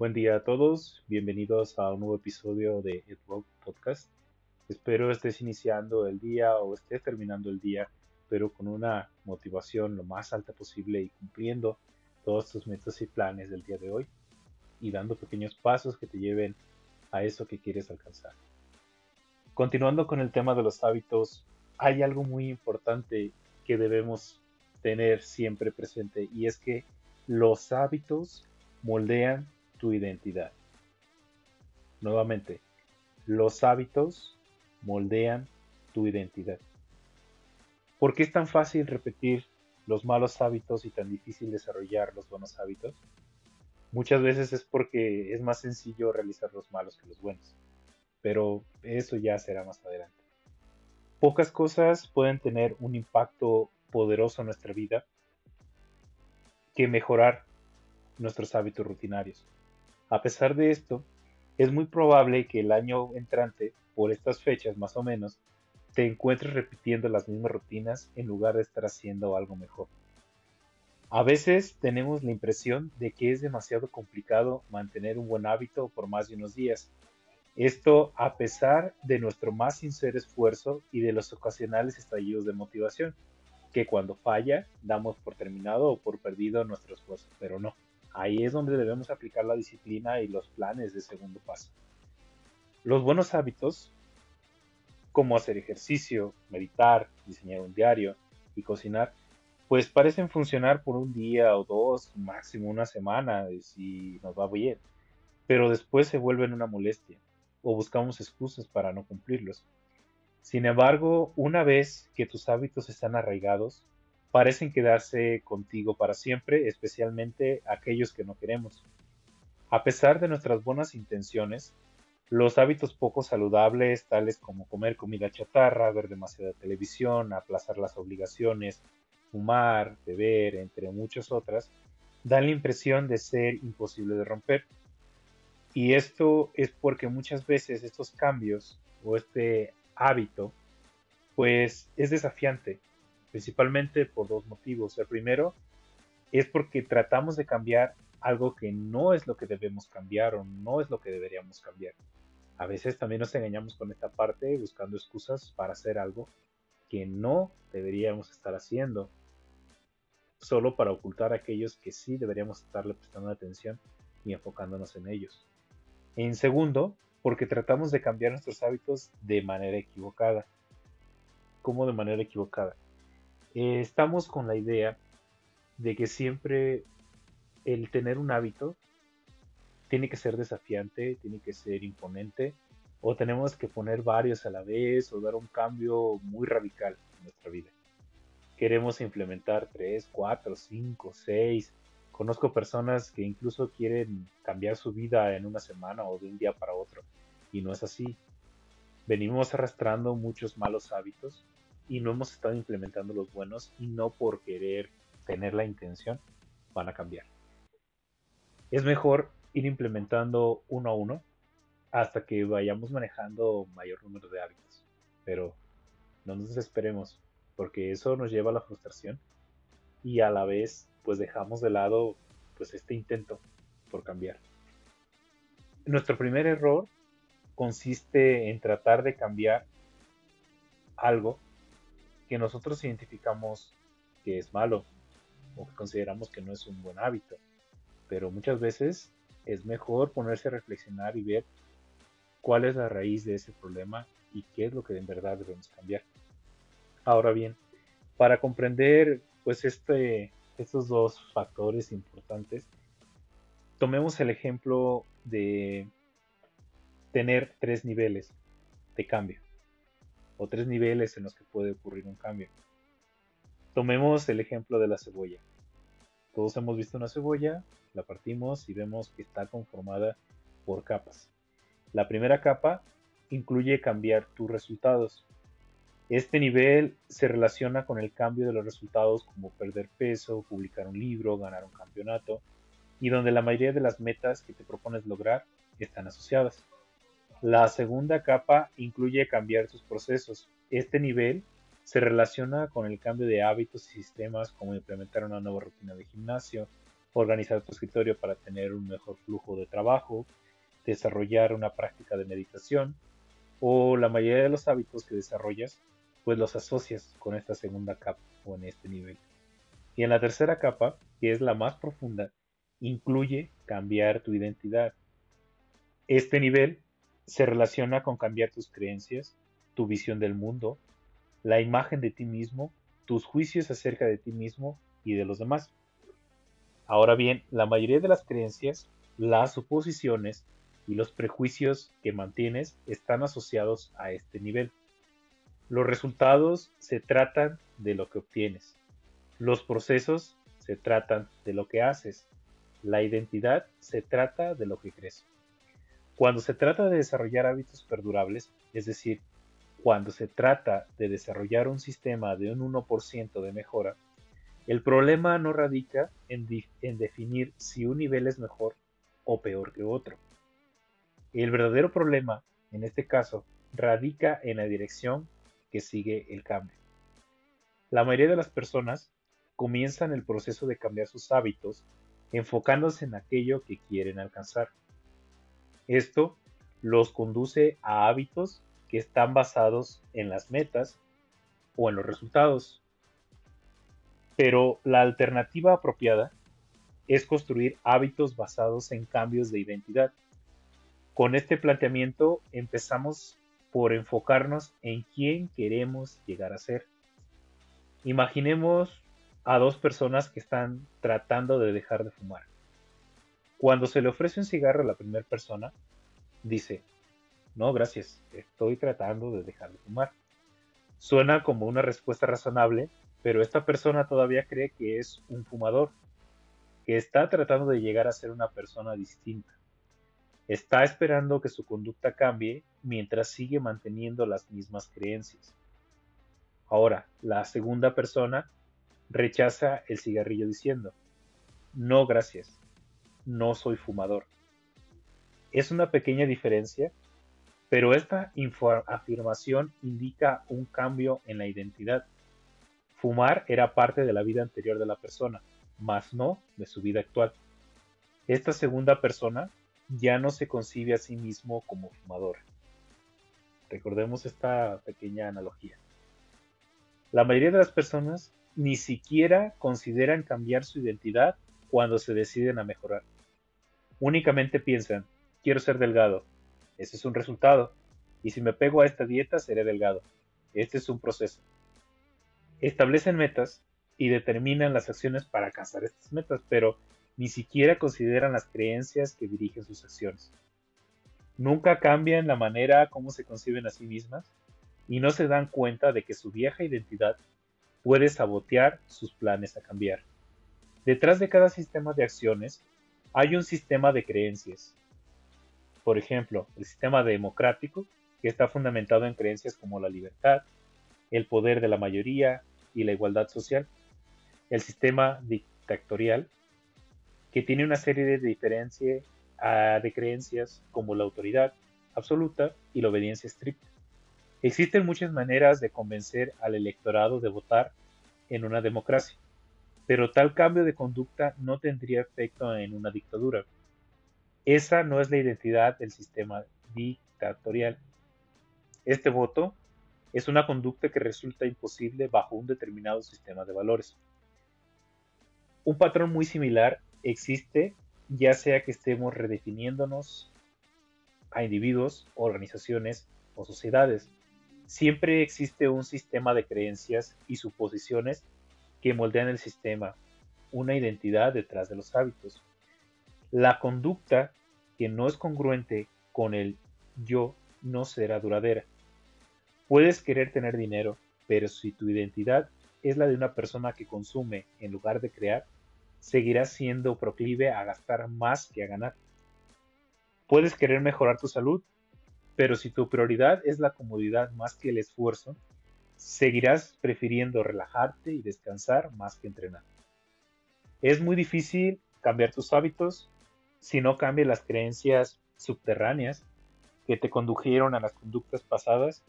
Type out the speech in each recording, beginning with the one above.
Buen día a todos, bienvenidos a un nuevo episodio de EdRock Podcast. Espero estés iniciando el día o estés terminando el día, pero con una motivación lo más alta posible y cumpliendo todos tus metas y planes del día de hoy y dando pequeños pasos que te lleven a eso que quieres alcanzar. Continuando con el tema de los hábitos, hay algo muy importante que debemos tener siempre presente y es que los hábitos moldean tu identidad. Nuevamente, los hábitos moldean tu identidad. ¿Por qué es tan fácil repetir los malos hábitos y tan difícil desarrollar los buenos hábitos? Muchas veces es porque es más sencillo realizar los malos que los buenos, pero eso ya será más adelante. Pocas cosas pueden tener un impacto poderoso en nuestra vida que mejorar nuestros hábitos rutinarios. A pesar de esto, es muy probable que el año entrante, por estas fechas más o menos, te encuentres repitiendo las mismas rutinas en lugar de estar haciendo algo mejor. A veces tenemos la impresión de que es demasiado complicado mantener un buen hábito por más de unos días. Esto a pesar de nuestro más sincero esfuerzo y de los ocasionales estallidos de motivación, que cuando falla damos por terminado o por perdido nuestro esfuerzo, pero no. Ahí es donde debemos aplicar la disciplina y los planes de segundo paso. Los buenos hábitos, como hacer ejercicio, meditar, diseñar un diario y cocinar, pues parecen funcionar por un día o dos, máximo una semana, si nos va bien, pero después se vuelven una molestia o buscamos excusas para no cumplirlos. Sin embargo, una vez que tus hábitos están arraigados, parecen quedarse contigo para siempre, especialmente aquellos que no queremos. A pesar de nuestras buenas intenciones, los hábitos poco saludables, tales como comer comida chatarra, ver demasiada televisión, aplazar las obligaciones, fumar, beber, entre muchas otras, dan la impresión de ser imposible de romper. Y esto es porque muchas veces estos cambios o este hábito, pues es desafiante principalmente por dos motivos. El primero es porque tratamos de cambiar algo que no es lo que debemos cambiar o no es lo que deberíamos cambiar. A veces también nos engañamos con esta parte buscando excusas para hacer algo que no deberíamos estar haciendo, solo para ocultar a aquellos que sí deberíamos estarle prestando atención y enfocándonos en ellos. En segundo, porque tratamos de cambiar nuestros hábitos de manera equivocada. ¿Cómo de manera equivocada? Eh, estamos con la idea de que siempre el tener un hábito tiene que ser desafiante, tiene que ser imponente, o tenemos que poner varios a la vez o dar un cambio muy radical en nuestra vida. Queremos implementar 3, 4, 5, 6. Conozco personas que incluso quieren cambiar su vida en una semana o de un día para otro, y no es así. Venimos arrastrando muchos malos hábitos y no hemos estado implementando los buenos y no por querer tener la intención van a cambiar. Es mejor ir implementando uno a uno hasta que vayamos manejando mayor número de hábitos. Pero no nos desesperemos porque eso nos lleva a la frustración y a la vez pues dejamos de lado pues este intento por cambiar. Nuestro primer error consiste en tratar de cambiar algo que nosotros identificamos que es malo o que consideramos que no es un buen hábito. Pero muchas veces es mejor ponerse a reflexionar y ver cuál es la raíz de ese problema y qué es lo que en verdad debemos cambiar. Ahora bien, para comprender pues este, estos dos factores importantes, tomemos el ejemplo de tener tres niveles de cambio o tres niveles en los que puede ocurrir un cambio. Tomemos el ejemplo de la cebolla. Todos hemos visto una cebolla, la partimos y vemos que está conformada por capas. La primera capa incluye cambiar tus resultados. Este nivel se relaciona con el cambio de los resultados como perder peso, publicar un libro, ganar un campeonato, y donde la mayoría de las metas que te propones lograr están asociadas. La segunda capa incluye cambiar tus procesos. Este nivel se relaciona con el cambio de hábitos y sistemas como implementar una nueva rutina de gimnasio, organizar tu escritorio para tener un mejor flujo de trabajo, desarrollar una práctica de meditación o la mayoría de los hábitos que desarrollas pues los asocias con esta segunda capa o en este nivel. Y en la tercera capa, que es la más profunda, incluye cambiar tu identidad. Este nivel se relaciona con cambiar tus creencias, tu visión del mundo, la imagen de ti mismo, tus juicios acerca de ti mismo y de los demás. Ahora bien, la mayoría de las creencias, las suposiciones y los prejuicios que mantienes están asociados a este nivel. Los resultados se tratan de lo que obtienes. Los procesos se tratan de lo que haces. La identidad se trata de lo que crees. Cuando se trata de desarrollar hábitos perdurables, es decir, cuando se trata de desarrollar un sistema de un 1% de mejora, el problema no radica en, definir si un nivel es mejor o peor que otro. El verdadero problema, en este caso, radica en la dirección que sigue el cambio. La mayoría de las personas comienzan el proceso de cambiar sus hábitos enfocándose en aquello que quieren alcanzar. Esto los conduce a hábitos que están basados en las metas o en los resultados. Pero la alternativa apropiada es construir hábitos basados en cambios de identidad. Con este planteamiento empezamos por enfocarnos en quién queremos llegar a ser. Imaginemos a dos personas que están tratando de dejar de fumar. Cuando se le ofrece un cigarro a la primera persona, dice, no, gracias, estoy tratando de dejar de fumar. Suena como una respuesta razonable, pero esta persona todavía cree que es un fumador, que está tratando de llegar a ser una persona distinta. Está esperando que su conducta cambie mientras sigue manteniendo las mismas creencias. Ahora, la segunda persona rechaza el cigarrillo diciendo, no gracias, no soy fumador. Es una pequeña diferencia, pero esta afirmación indica un cambio en la identidad. Fumar era parte de la vida anterior de la persona, mas no de su vida actual. Esta segunda persona ya no se concibe a sí mismo como fumador. Recordemos esta pequeña analogía. La mayoría de las personas ni siquiera consideran cambiar su identidad cuando se deciden a mejorar. Únicamente piensan, quiero ser delgado. Ese es un resultado. Y si me pego a esta dieta, seré delgado. Este es un proceso. Establecen metas y determinan las acciones para alcanzar estas metas, pero ni siquiera consideran las creencias que dirigen sus acciones. Nunca cambian la manera como se conciben a sí mismas y no se dan cuenta de que su vieja identidad puede sabotear sus planes a cambiar. Detrás de cada sistema de acciones hay un sistema de creencias. Por ejemplo, el sistema democrático, que está fundamentado en creencias como la libertad, el poder de la mayoría y la igualdad social. El sistema dictatorial, que tiene una serie de diferencias ah, de creencias como la autoridad absoluta y la obediencia estricta. Existen muchas maneras de convencer al electorado de votar en una democracia, pero tal cambio de conducta no tendría efecto en una dictadura. Esa no es la identidad del sistema dictatorial. Este voto es una conducta que resulta imposible bajo un determinado sistema de valores. Un patrón muy similar existe ya sea que estemos redefiniéndonos a individuos, organizaciones o sociedades. Siempre existe un sistema de creencias y suposiciones que moldean el sistema, una identidad detrás de los hábitos. La conducta que no es congruente con el yo no será duradera. Puedes querer tener dinero, pero si tu identidad es la de una persona que consume en lugar de crear, seguirás siendo proclive a gastar más que a ganar. Puedes querer mejorar tu salud, pero si tu prioridad es la comodidad más que el esfuerzo, seguirás prefiriendo relajarte y descansar más que entrenar. Es muy difícil cambiar tus hábitos si no cambias las creencias subterráneas que te condujeron a las conductas pasadas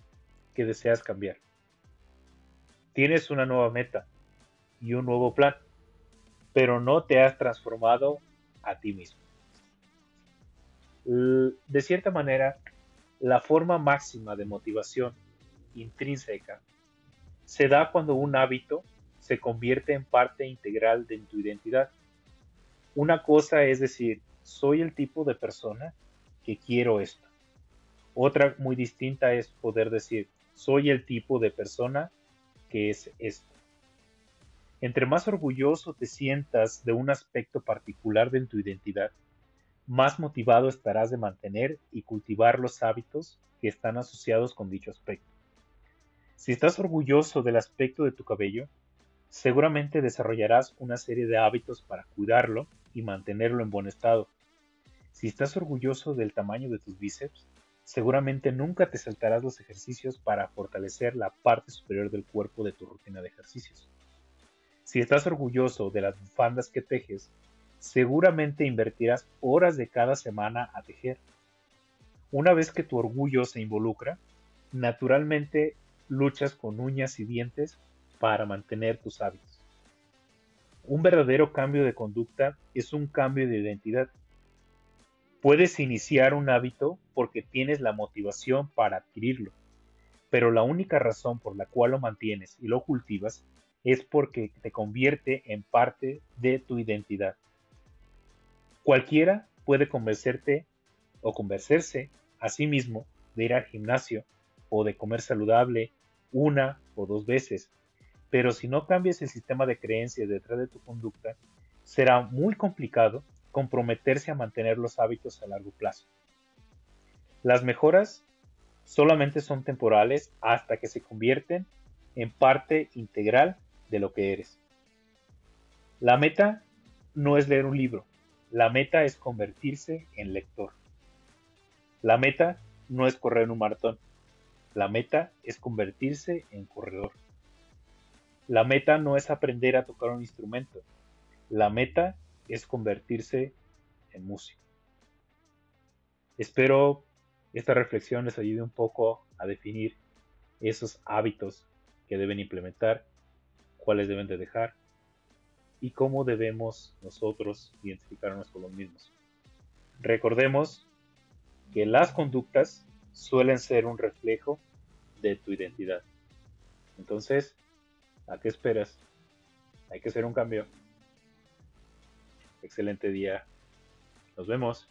que deseas cambiar. Tienes una nueva meta y un nuevo plan pero no te has transformado a ti mismo. De cierta manera, la forma máxima de motivación intrínseca se da cuando un hábito se convierte en parte integral de tu identidad. Una cosa es decir, soy el tipo de persona que quiero esto. Otra muy distinta es poder decir, soy el tipo de persona que es esto. Entre más orgulloso te sientas de un aspecto particular de tu identidad, más motivado estarás de mantener y cultivar los hábitos que están asociados con dicho aspecto. Si estás orgulloso del aspecto de tu cabello, seguramente desarrollarás una serie de hábitos para cuidarlo y mantenerlo en buen estado. Si estás orgulloso del tamaño de tus bíceps, seguramente nunca te saltarás los ejercicios para fortalecer la parte superior del cuerpo de tu rutina de ejercicios. Si estás orgulloso de las bufandas que tejes, seguramente invertirás horas de cada semana a tejer. Una vez que tu orgullo se involucra, naturalmente luchas con uñas y dientes para mantener tus hábitos. Un verdadero cambio de conducta es un cambio de identidad. Puedes iniciar un hábito porque tienes la motivación para adquirirlo, pero la única razón por la cual lo mantienes y lo cultivas es porque te convierte en parte de tu identidad. Cualquiera puede convencerte o convencerse a sí mismo de ir al gimnasio o de comer saludable una o dos veces, pero si no cambias el sistema de creencias detrás de tu conducta, será muy complicado comprometerse a mantener los hábitos a largo plazo. Las mejoras solamente son temporales hasta que se convierten en parte integral de lo que eres. La meta no es leer un libro, la meta es convertirse en lector. La meta no es correr un maratón, la meta es convertirse en corredor. La meta no es aprender a tocar un instrumento, la meta es convertirse en músico. Espero esta reflexión les ayude un poco a definir esos hábitos que deben implementar cuáles deben de dejar y cómo debemos nosotros identificarnos con los mismos. Recordemos que las conductas suelen ser un reflejo de tu identidad. Entonces, ¿a qué esperas? Hay que hacer un cambio. Excelente día. Nos vemos.